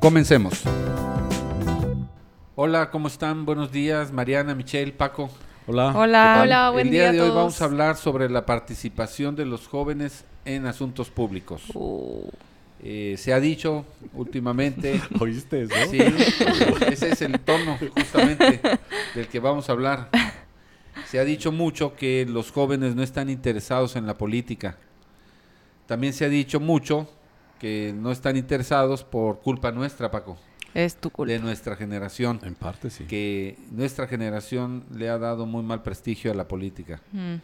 Comencemos. Hola, ¿cómo están? Buenos días, Mariana, Michelle, Paco. Hola. Hola. Hola, buen El día día a de hoy vamos a hablar sobre la participación de los jóvenes en asuntos públicos. Eh, se ha dicho últimamente, ¿Oíste eso? sí, ese es el tono justamente del que vamos a hablar. Se ha dicho mucho que los jóvenes no están interesados en la política. También se ha dicho mucho que no están interesados por culpa nuestra, Paco, Es tu culpa. de nuestra generación, En parte sí. que nuestra generación le ha dado muy mal prestigio a la política. Mm.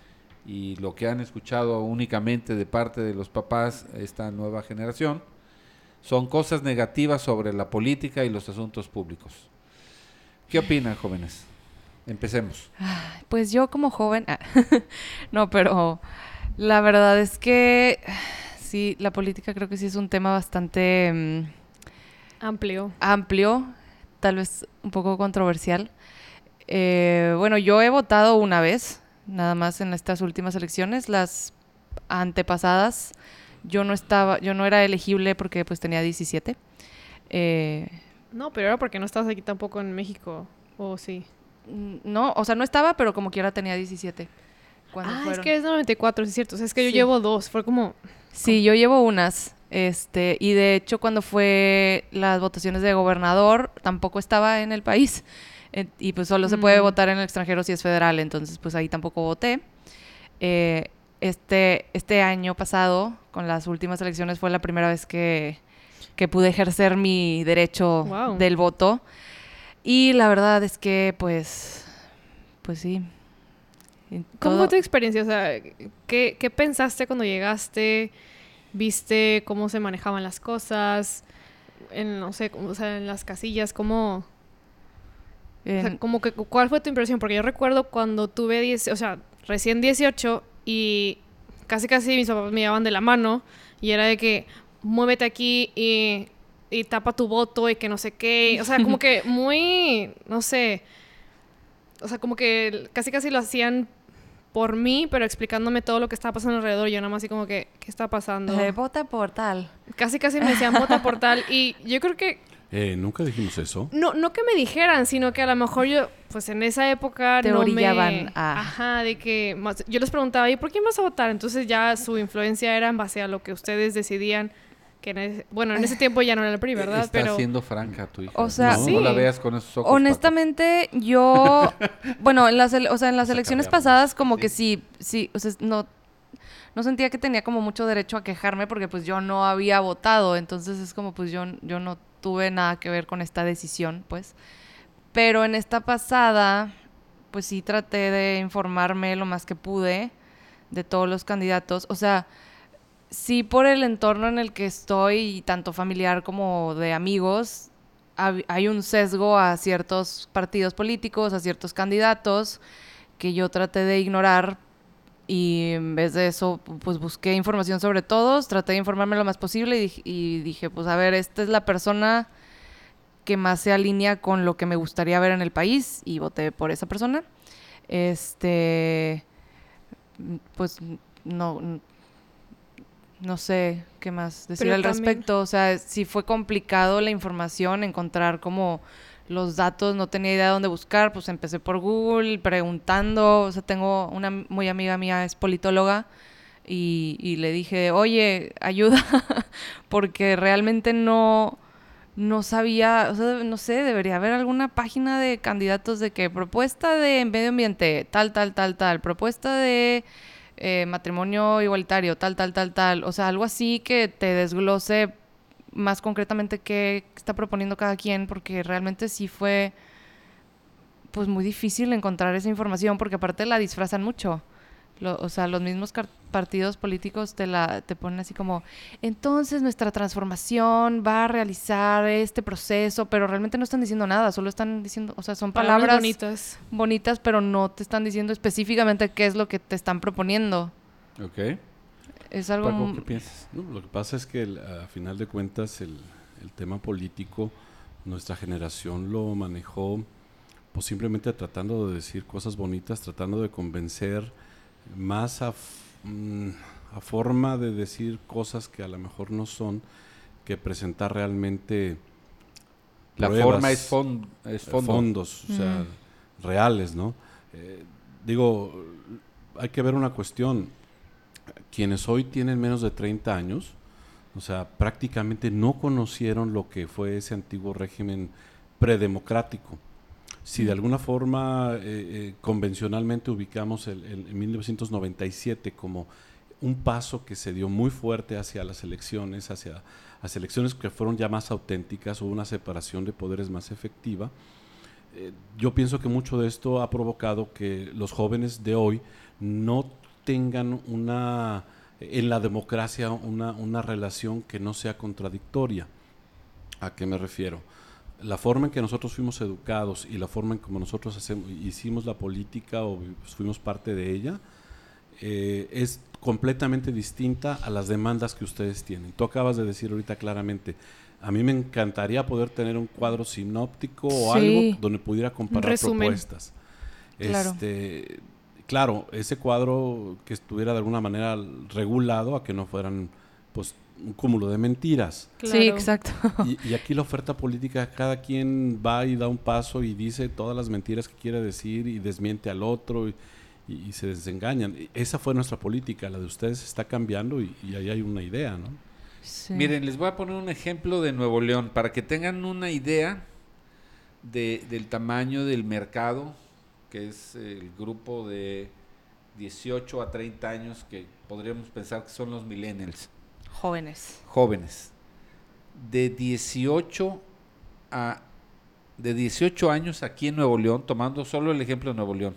Y lo que han escuchado únicamente de parte de los papás, esta nueva generación, son cosas negativas sobre la política y los asuntos públicos. ¿Qué opinan, jóvenes? Empecemos. Pues yo como joven, ah, no, pero la verdad es que sí, la política creo que sí es un tema bastante mm, Amplio. amplio, tal vez un poco controversial. Eh, bueno, yo he votado una vez, nada más en estas últimas elecciones, las antepasadas. Yo no estaba, yo no era elegible porque pues tenía 17. Eh, No, pero era porque no estabas aquí tampoco en México. ¿O sí? Mm, No, o sea, no estaba, pero como quiera tenía 17. Cuando Ah, es que es 94, sí es cierto. O sea, es que yo Sí. llevo dos. Fue como... Sí, yo llevo unas. Este, y de hecho, cuando fue las votaciones de gobernador, tampoco estaba en el país. Eh, y pues solo se puede Mm. votar en el extranjero si es federal, entonces pues ahí tampoco voté. Eh, este, este año pasado, con las últimas elecciones, fue la primera vez que, que pude ejercer mi derecho Wow. del voto. Y la verdad es que, pues, pues sí. ¿Cómo fue tu experiencia? O sea, ¿qué, qué pensaste cuando llegaste? ¿Viste cómo se manejaban las cosas? En, no sé, o sea, en las casillas, ¿cómo...? O sea, como que, ¿cuál fue tu impresión? Porque yo recuerdo cuando tuve 10, o sea, recién 18 y casi casi mis papás me llevaban de la mano y era de que muévete aquí y, y tapa tu voto y que no sé qué. O sea, como que muy, no sé, o sea, como que casi casi lo hacían por mí, pero explicándome todo lo que estaba pasando alrededor. Y yo nada más así como que, ¿qué está pasando? eh, vota por tal. Casi casi me decían vota por tal. Y yo creo que Eh, Nunca dijimos eso. no, no que me dijeran, sino que a lo mejor yo, pues en esa época Te no orillaban me... a- Ajá, de que... más- yo les preguntaba, ¿y por quién vas a votar? Entonces ya su influencia era en base a lo que ustedes decidían. Que en ese- bueno, en ese tiempo ya no era el PRI, ¿verdad? Está Pero... siendo franca tu hija. O sea- no, Sí. no la veas con esos ojos. Paco. Honestamente, yo, bueno, en las, o sea, en las Se elecciones pasadas como que sí, sí, o sea, no, no sentía que tenía como mucho derecho a quejarme porque pues yo no había votado, entonces es como pues yo, yo no tuve nada que ver con esta decisión, pues. Pero en esta pasada, pues sí traté de informarme lo más que pude de todos los candidatos, o sea, sí por el entorno en el que estoy, tanto familiar como de amigos, hay un sesgo a ciertos partidos políticos, a ciertos candidatos, que yo traté de ignorar y en vez de eso, pues busqué información sobre todos, traté de informarme lo más posible y, y dije, pues a ver, esta es la persona que más se alinea con lo que me gustaría ver en el país y voté por esa persona. Este, pues no, no sé qué más decir Pero al también- respecto. O sea, si fue complicado la información, encontrar como los datos, no tenía idea de dónde buscar, pues empecé por Google preguntando. O sea, tengo una muy amiga mía, es politóloga, y, y le dije, oye, ayuda, porque realmente no, no sabía, o sea, no sé, debería haber alguna página de candidatos de que propuesta de medio ambiente, tal, tal, tal, tal, propuesta de eh, matrimonio igualitario, tal, tal, tal, tal. O sea, algo así que te desglose más concretamente qué está proponiendo cada quien, porque realmente sí fue pues muy difícil encontrar esa información, porque aparte la disfrazan mucho. O sea, los mismos partidos políticos te la te ponen así como, entonces nuestra transformación va a realizar este proceso, pero realmente no están diciendo nada, solo están diciendo, o sea, son palabras, bonitas. bonitas, pero no te están diciendo específicamente qué es lo que te están proponiendo. Ok. Es algo Paco, m- ¿qué piensas? No, lo que pasa es que el- a final de cuentas el, el tema político, nuestra generación lo manejó pues simplemente tratando de decir cosas bonitas, tratando de convencer más a, mm, a forma de decir cosas que a lo mejor no son, que presentar realmente La pruebas, forma es, fon- es eh, fondo. fondos, o sea, reales, ¿no? Eh, digo, hay que ver una cuestión. Quienes hoy tienen menos de 30 años, o sea, prácticamente no conocieron lo que fue ese antiguo régimen predemocrático. Si de alguna forma eh, eh, convencionalmente ubicamos el, el- en 1997 como un paso que se dio muy fuerte hacia las elecciones, hacia, hacia elecciones que fueron ya más auténticas, hubo una separación de poderes más efectiva, eh, yo pienso que mucho de esto ha provocado que los jóvenes de hoy no tengan una, en la democracia, una, una relación que no sea contradictoria. ¿A qué me refiero? La forma en que nosotros fuimos educados y la forma en como nosotros hacemos, hicimos la política o fuimos parte de ella eh, es completamente distinta a las demandas que ustedes tienen. Tú acabas de decir ahorita claramente, a mí me encantaría poder tener un cuadro sinóptico o Sí. algo donde pudiera comparar resumen. propuestas. Claro. Este, claro, ese cuadro que estuviera de alguna manera regulado a que no fueran pues un cúmulo de mentiras. Sí, exacto. Y, y aquí la oferta política, cada quien va y da un paso y dice todas las mentiras que quiere decir y desmiente al otro y, y- y se desengañan. Esa fue nuestra política, la de ustedes está cambiando y, y ahí hay una idea, ¿no? Sí. Miren, les voy a poner un ejemplo de Nuevo León para que tengan una idea de- del tamaño del mercado, que es el grupo de 18 a 30 años que podríamos pensar que son los millennials, Jóvenes. jóvenes. De 18 a de 18 años aquí en Nuevo León, tomando solo el ejemplo de Nuevo León,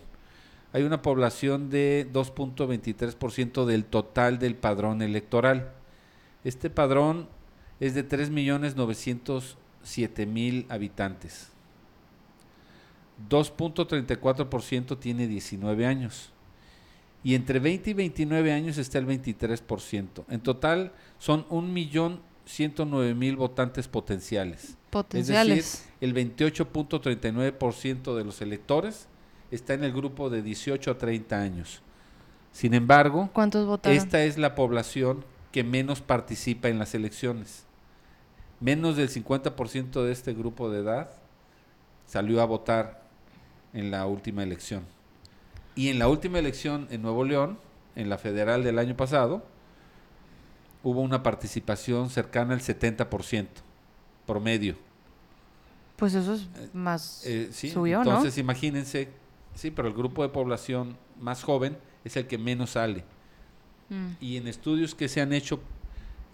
hay una población de 2.23% del total del padrón electoral. Este padrón es de 3.907.000 habitantes. 2.34% tiene 19 años. Y entre 20 y 29 años está el 23%. En total son 1.109.000 votantes potenciales. Potenciales. Es decir, el 28.39% de los electores está en el grupo de 18 a 30 años. Sin embargo, ¿Cuántos votaron? esta es la población que menos participa en las elecciones. Menos del 50% de este grupo de edad salió a votar en la última elección. Y en la última elección en Nuevo León, en la federal del año pasado, hubo una participación cercana al 70% promedio. Pues eso es más Eh, sí, subió, entonces imagínense, sí, pero el grupo de población más joven es el que menos sale. Mm. Y en estudios que se han hecho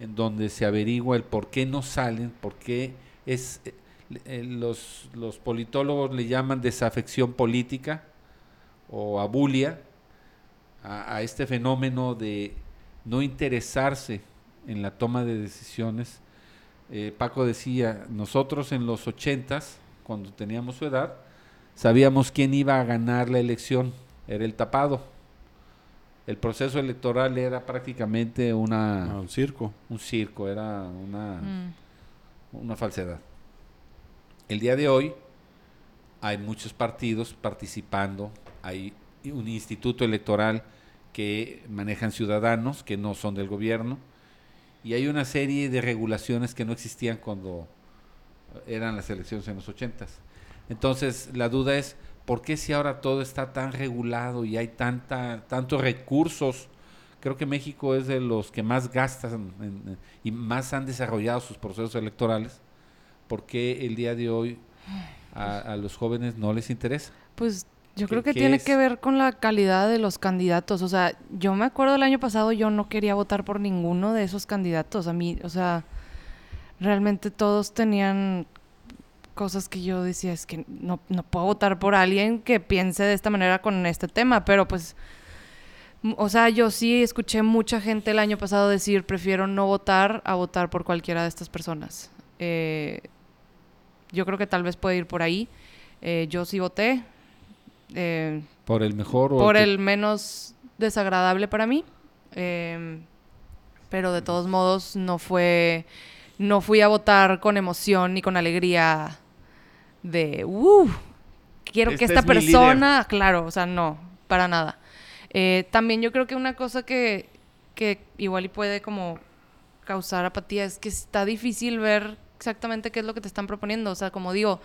en donde se averigua el por qué no salen, por qué es eh, eh, los, los politólogos le llaman desafección política o abulia a, a este fenómeno de no interesarse en la toma de decisiones. Eh, Paco decía, nosotros en los ochentas, cuando teníamos su edad, sabíamos quién iba a ganar la elección, era el tapado. El proceso electoral era prácticamente una, Ah, un circo. un circo, era una, Mm. una falsedad. El día de hoy hay muchos partidos participando, hay un instituto electoral que manejan ciudadanos que no son del gobierno y hay una serie de regulaciones que no existían cuando eran las elecciones en los ochentas. Entonces la duda es, ¿por qué si ahora todo está tan regulado y hay tanta, tantos recursos? Creo que México es de los que más gastan y más han desarrollado sus procesos electorales. ¿Por qué el día de hoy a, a los jóvenes no les interesa? Pues yo ¿Qué- creo que tiene es? que ver con la calidad de los candidatos. O sea, yo me acuerdo el año pasado yo no quería votar por ninguno de esos candidatos. A mí, o sea, realmente todos tenían cosas que yo decía, es que no, no puedo votar por alguien que piense de esta manera con este tema, pero pues O sea, yo sí escuché mucha gente el año pasado decir, prefiero no votar a votar por cualquiera de estas personas. Eh, yo creo que tal vez puede ir por ahí. Eh, yo sí voté. Eh, ¿Por el mejor o por el menos desagradable para mí. em, pero de todos modos no fue. No fui a votar con emoción ni con alegría de. "Uh, quiero que Este esta es persona. Claro, o sea, no, para nada. Eh, también yo creo que una cosa que, que igual y puede como causar apatía es que está difícil ver exactamente qué es lo que te están proponiendo. O sea, como digo,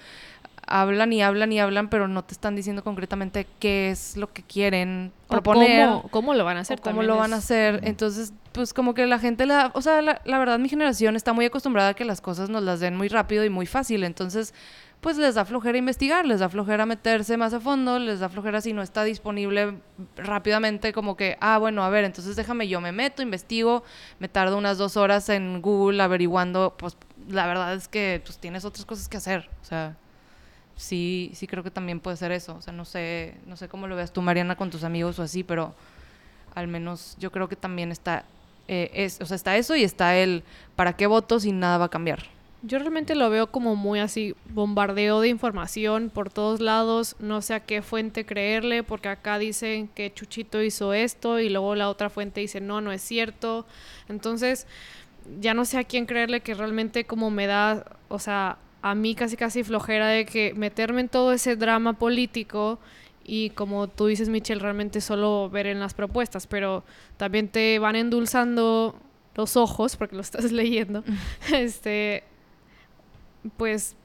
hablan y hablan y hablan, pero no te están diciendo concretamente qué es lo que quieren O proponer. cómo, cómo lo van a hacer o cómo lo van a hacer. Entonces, pues como que la gente, la, o sea, la, la verdad mi generación está muy acostumbrada a que las cosas nos las den muy rápido y muy fácil. Entonces, pues les da flojera investigar, les da flojera meterse más a fondo, les da flojera si no está disponible rápidamente como que, ah, bueno, a ver, entonces déjame yo me meto, investigo, me tardo unas dos horas en Google averiguando, pues la verdad es que pues tienes otras cosas que hacer. O sea, sí, sí creo que también puede ser eso. O sea, no sé, no sé cómo lo veas tú, Mariana, con tus amigos o así, pero al menos yo creo que también está, eh, es, o sea, está eso y está el para qué voto si nada va a cambiar. Yo realmente lo veo como muy así, bombardeo de información por todos lados, no sé a qué fuente creerle, porque acá dicen que Chuchito hizo esto y luego la otra fuente dice no, no es cierto. Entonces, ya no sé a quién creerle que realmente como me da, o sea, a mí casi casi flojera de que meterme en todo ese drama político y como tú dices, Michelle, realmente solo ver en las propuestas, pero también te van endulzando los ojos porque lo estás leyendo. este pues,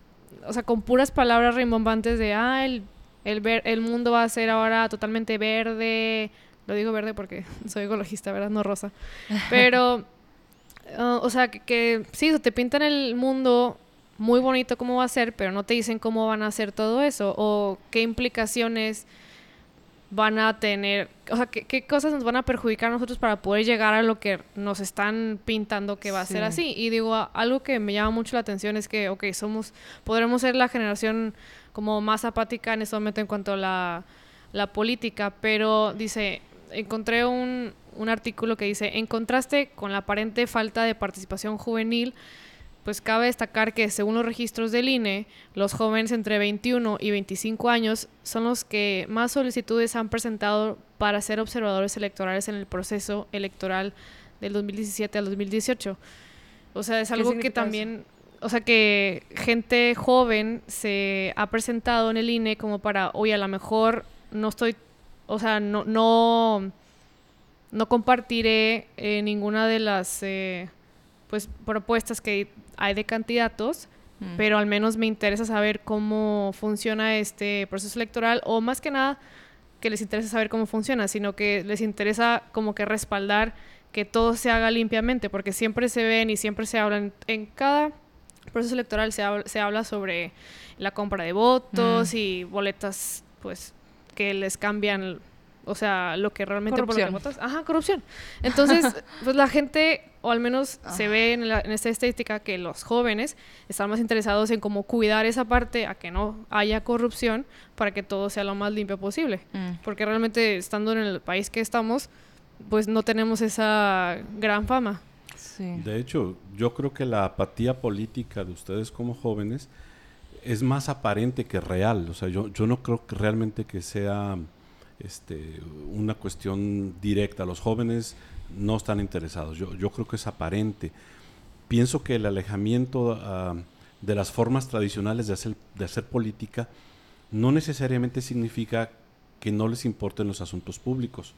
o sea, con puras palabras rimbombantes de, ah, el, el, ver- el mundo va a ser ahora totalmente verde. Lo digo verde porque soy ecologista, ¿verdad? No rosa. Pero, ah, o sea, que, que sí, te pintan el mundo muy bonito cómo va a ser, pero no te dicen cómo van a hacer todo eso o qué implicaciones van a tener, o sea, qué, qué cosas nos van a perjudicar a nosotros para poder llegar a lo que nos están pintando que va a ser Sí. así. Y digo, a- algo que me llama mucho la atención es que, ok, somos, podremos ser la generación como más apática en este momento en cuanto a la, la política, pero dice, encontré un, un artículo que dice, en contraste con la aparente falta de participación juvenil, pues cabe destacar que según los registros del INE, los jóvenes entre 21 y 25 años son los que más solicitudes han presentado para ser observadores electorales en el proceso electoral del 2017 al 2018. O sea, es ¿Qué algo que también, o sea, que gente joven se ha presentado en el INE como para, oye, a lo mejor no estoy, o sea, no, no, no compartiré eh, ninguna de las eh, pues propuestas que hay de candidatos, Mm. pero al menos me interesa saber cómo funciona este proceso electoral o más que nada que les interesa saber cómo funciona, sino que les interesa como que respaldar que todo se haga limpiamente, porque siempre se ven y siempre se hablan en cada proceso electoral se habla, se habla sobre la compra de votos Mm. y boletas pues que les cambian o sea, lo que realmente por lo que votas. Ajá, corrupción. Entonces, pues la gente, o al menos se ve en, la- en esta estadística que los jóvenes están más interesados en cómo cuidar esa parte a que no haya corrupción para que todo sea lo más limpio posible. Mm. Porque realmente estando en el país que estamos, pues no tenemos esa gran fama. Sí. De hecho, yo creo que la apatía política de ustedes como jóvenes es más aparente que real. O sea, yo, yo no creo que realmente que sea este, una cuestión directa. Los jóvenes no están interesados. Yo, yo creo que es aparente. Pienso que el alejamiento ah, de las formas tradicionales de hacer, de hacer política no necesariamente significa que no les importen los asuntos públicos.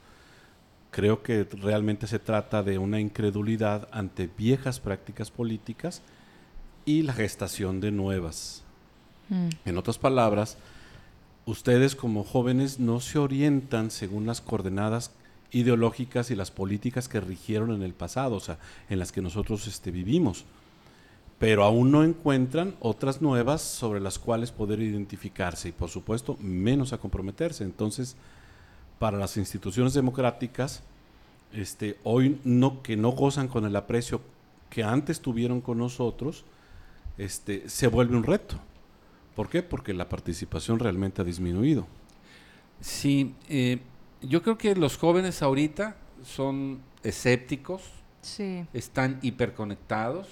Creo que realmente se trata de una incredulidad ante viejas prácticas políticas y la gestación de nuevas. Mm. En otras palabras, ustedes como jóvenes no se orientan según las coordenadas ideológicas y las políticas que rigieron en el pasado, o sea, en las que nosotros este, vivimos. Pero aún no encuentran otras nuevas sobre las cuales poder identificarse y, por supuesto, menos a comprometerse. Entonces, para las instituciones democráticas, este, hoy no, que no gozan con el aprecio que antes tuvieron con nosotros, este, se vuelve un reto. ¿Por qué? Porque la participación realmente ha disminuido. Sí, eh, yo creo que los jóvenes ahorita son escépticos, Sí. están hiperconectados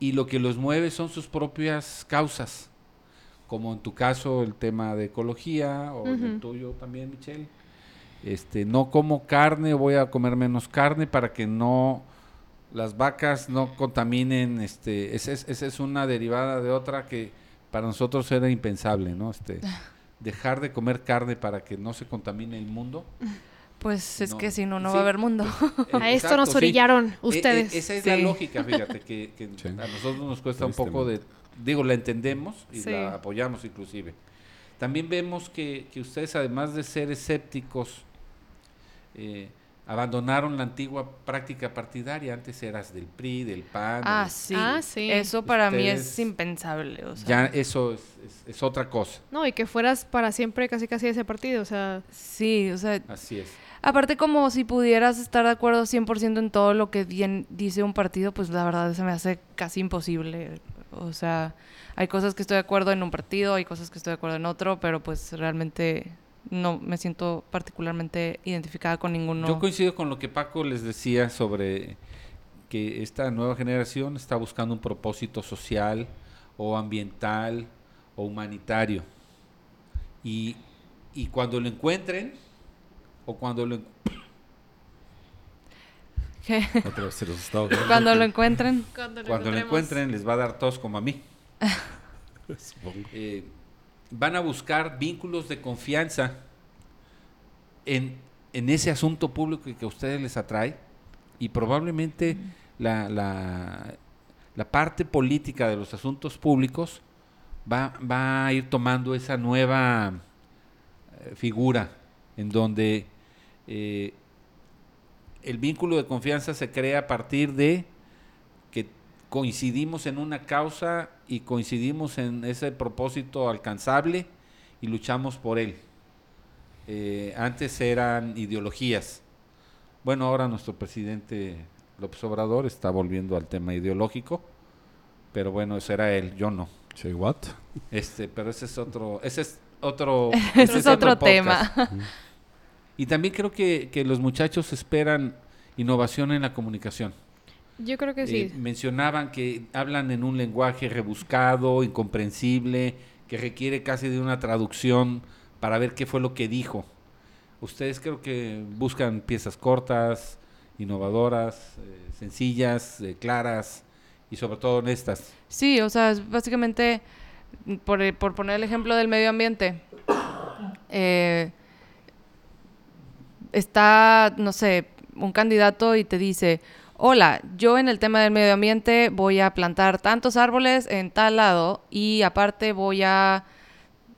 y lo que los mueve son sus propias causas, como en tu caso el tema de ecología o en el tuyo también, Michelle. Este, no como carne, voy a comer menos carne para que no las vacas no contaminen, este, esa es, esa es una derivada de otra que para nosotros era impensable, ¿no? Este, dejar de comer carne para que no se contamine el mundo. Pues es No. que si no, no Sí. va a haber mundo. Eh, A esto exacto, nos sí. orillaron E- e- ustedes. esa es la Sí. lógica, fíjate, que, que Sí. a nosotros nos cuesta un poco de... Digo, la entendemos y Sí. la apoyamos inclusive. También vemos que, que ustedes, además de ser escépticos, eh, abandonaron la antigua práctica partidaria. Antes eras del PRI, del PAN. Ah, del- sí. Ah, sí. Eso para mí es impensable. O sea, Ya eso es, es- es otra cosa. No, y que fueras para siempre casi casi de ese partido, o sea, Sí, o sea, Así es. aparte como si pudieras estar de acuerdo 100% en todo lo que bien dice un partido, pues la verdad se me hace casi imposible. O sea, hay cosas que estoy de acuerdo en un partido, hay cosas que estoy de acuerdo en otro, pero pues realmente no me siento particularmente identificada con ninguno. Yo coincido con lo que Paco les decía sobre que esta nueva generación está buscando un propósito social o ambiental o humanitario. Y, y cuando lo encuentren, o cuando lo, en- Que Otra vez se los está ahogando, Cuando lo encuentren, cuando cuando lo encuentren les va a dar tos como a mí. supongo. Eh, van a buscar vínculos de confianza en, en ese asunto público que, a ustedes les atrae y probablemente la, la, la parte política de los asuntos públicos va, va a ir tomando esa nueva eh, figura en donde eh, el vínculo de confianza se crea a partir de coincidimos en una causa y coincidimos en ese propósito alcanzable y luchamos por él. Eh, antes eran ideologías. Bueno, ahora nuestro presidente López Obrador está volviendo al tema ideológico, pero bueno, ese era él, yo no. Say what? Este, pero ese es otro, ese es otro, ese es otro tema. podcast. Y también creo que, que los muchachos esperan innovación en la comunicación. Yo creo que Eh, sí. mencionaban que hablan en un lenguaje rebuscado, incomprensible, que requiere casi de una traducción para ver qué fue lo que dijo. Ustedes creo que buscan piezas cortas, innovadoras, eh, sencillas, eh, claras y sobre todo honestas. Sí, o sea, es básicamente, por, por poner el ejemplo del medio ambiente, eh, está, no sé, un candidato y te dice, hola, yo en el tema del medio ambiente voy a plantar tantos árboles en tal lado y aparte voy a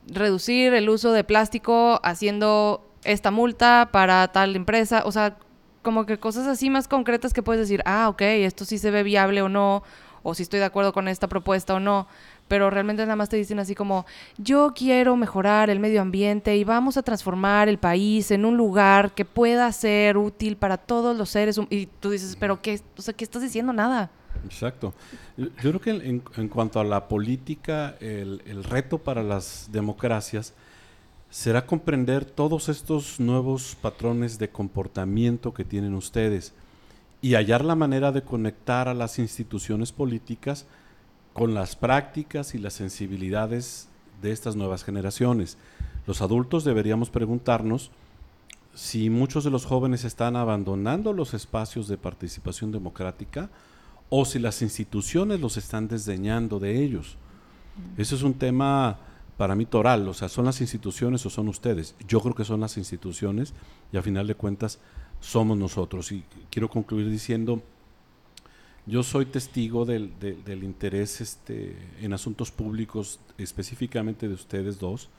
reducir el uso de plástico haciendo esta multa para tal empresa, o sea, como que cosas así más concretas que puedes decir, ah, ok, esto sí se ve viable o no, o si estoy de acuerdo con esta propuesta o no, pero realmente nada más te dicen así como, yo quiero mejorar el medio ambiente y vamos a transformar el país en un lugar que pueda ser útil para todos los seres hum-". y tú dices, pero qué, o sea, ¿qué estás diciendo? Nada. Exacto. Yo yo creo que en, en cuanto a la política, el, el reto para las democracias será comprender todos estos nuevos patrones de comportamiento que tienen ustedes y hallar la manera de conectar a las instituciones políticas con las prácticas y las sensibilidades de estas nuevas generaciones. Los adultos deberíamos preguntarnos si muchos de los jóvenes están abandonando los espacios de participación democrática o si las instituciones los están desdeñando de ellos. Eso es un tema para mí toral, o sea, ¿son las instituciones o son ustedes? Yo creo que son las instituciones y a final de cuentas somos nosotros. Y quiero concluir diciendo, yo soy testigo del, de- del interés este, en asuntos públicos, específicamente de ustedes dos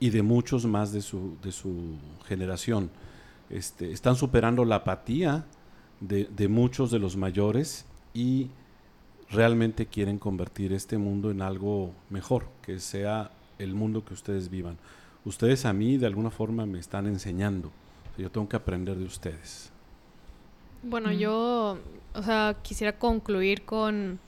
y de muchos más de su, de su generación. Este, están superando la apatía de, de muchos de los mayores y realmente quieren convertir este mundo en algo mejor, que sea el mundo que ustedes vivan. Ustedes a mí de alguna forma me están enseñando. Yo tengo que aprender de ustedes. Bueno, Mm. yo, o sea, quisiera concluir con,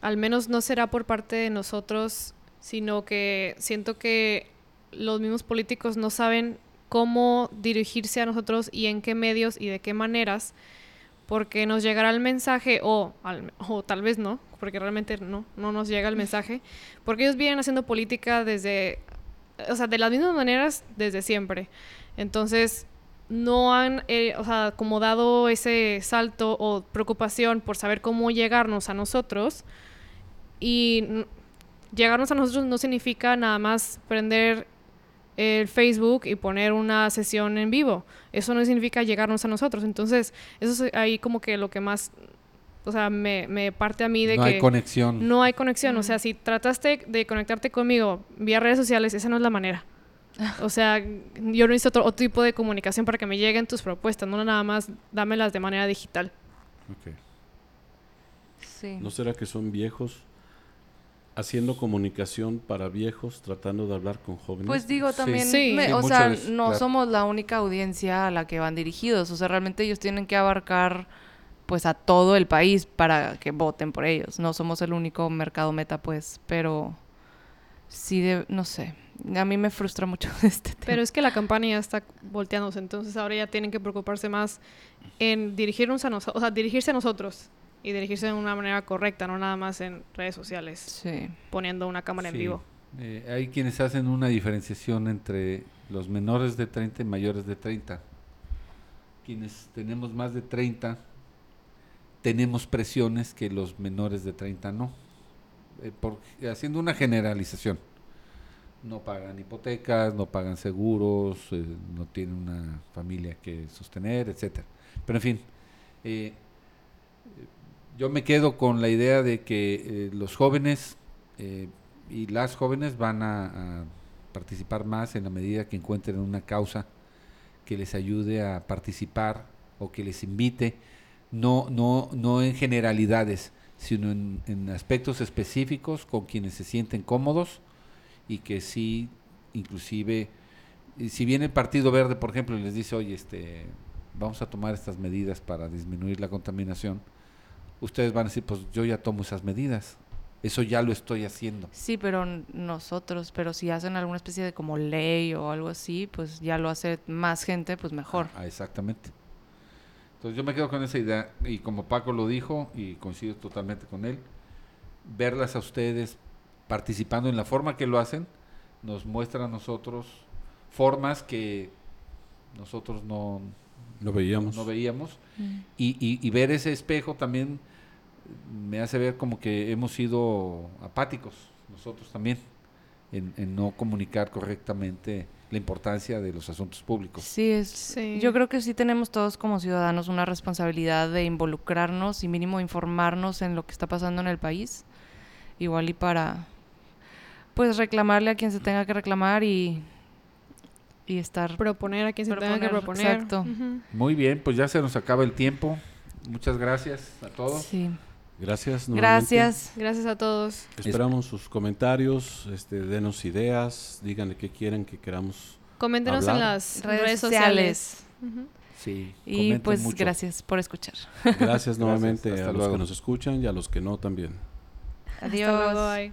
al menos no será por parte de nosotros, sino que siento que los mismos políticos no saben cómo dirigirse a nosotros y en qué medios y de qué maneras, porque nos llegará el mensaje o, al- o tal vez no, porque realmente no, no nos llega el mensaje, porque ellos vienen haciendo política desde, o sea, de las mismas maneras desde siempre. Entonces, no han, eh, o sea, como dado ese salto o preocupación por saber cómo llegarnos a nosotros. Y n- llegarnos a nosotros no significa nada más prender el Facebook y poner una sesión en vivo. Eso no significa llegarnos a nosotros. Entonces, eso es ahí como que lo que más, o sea, me, me parte a mí de no que hay conexión. no hay conexión. O sea, si trataste de conectarte conmigo vía redes sociales, esa no es la manera. O sea, yo necesito otro, otro tipo de comunicación para que me lleguen tus propuestas, no nada más dámelas de manera digital. Ok. Sí. ¿No será que son viejos haciendo comunicación para viejos, tratando de hablar con jóvenes? Pues digo también, Sí. me- Sí, o sea, no claro. somos la única audiencia a la que van dirigidos, o sea, realmente ellos tienen que abarcar pues a todo el país para que voten por ellos. No somos el único mercado meta, pues, pero sí, de, no sé, a mí me frustra mucho este tema. Pero es que la campaña ya está volteándose, entonces ahora ya tienen que preocuparse más en dirigirnos a nosotros, o sea, dirigirse a nosotros y dirigirse de una manera correcta, no nada más en redes sociales, Sí. poniendo una cámara en vivo. Eh, hay quienes hacen una diferenciación entre los menores de 30 y mayores de 30. Quienes tenemos más de 30 tenemos presiones que los menores de 30 no. Eh, por- haciendo una generalización. No pagan hipotecas, no pagan seguros, eh, no tienen una familia que sostener, etcétera. Pero en fin, eh, yo me quedo con la idea de que eh, los jóvenes eh, y las jóvenes van a, participar más en la medida que encuentren una causa que les ayude a participar o que les invite, no, no, no en generalidades, sino en aspectos específicos con quienes se sienten cómodos y que sí, inclusive, si viene el Partido Verde, por ejemplo, y les dice, oye, este, vamos a tomar estas medidas para disminuir la contaminación, ustedes van a decir, pues yo ya tomo esas medidas, eso ya lo estoy haciendo. Sí, pero nosotros, pero si hacen alguna especie de como ley o algo así, pues ya lo hace más gente, pues mejor. Ah, exactamente. Entonces yo me quedo con esa idea y como Paco lo dijo y coincido totalmente con él, verlas a ustedes participando en la forma que lo hacen nos muestra a nosotros formas que nosotros no, Lo veíamos. no veíamos y, y- y ver ese espejo también me hace ver como que hemos sido apáticos nosotros también en, en no comunicar correctamente la importancia de los asuntos públicos. Sí, es, Sí. yo creo que sí tenemos todos como ciudadanos una responsabilidad de involucrarnos y mínimo informarnos en lo que está pasando en el país. Igual y para, pues, reclamarle a quien se tenga que reclamar y, y estar... Proponer a quien se tenga que Proponer, exacto. Muy bien, pues ya se nos acaba el tiempo. Muchas gracias a todos. Sí. Gracias. nuevamente. Gracias. Gracias a todos. Esperamos sus comentarios, este, denos ideas, díganle qué quieren que queramos. Coméntenos en las Redes, redes, sociales. Sí, Y pues mucho. gracias por escuchar. Gracias nuevamente a los luego. que nos escuchan y a los que no también. Adiós. Hasta luego, bye.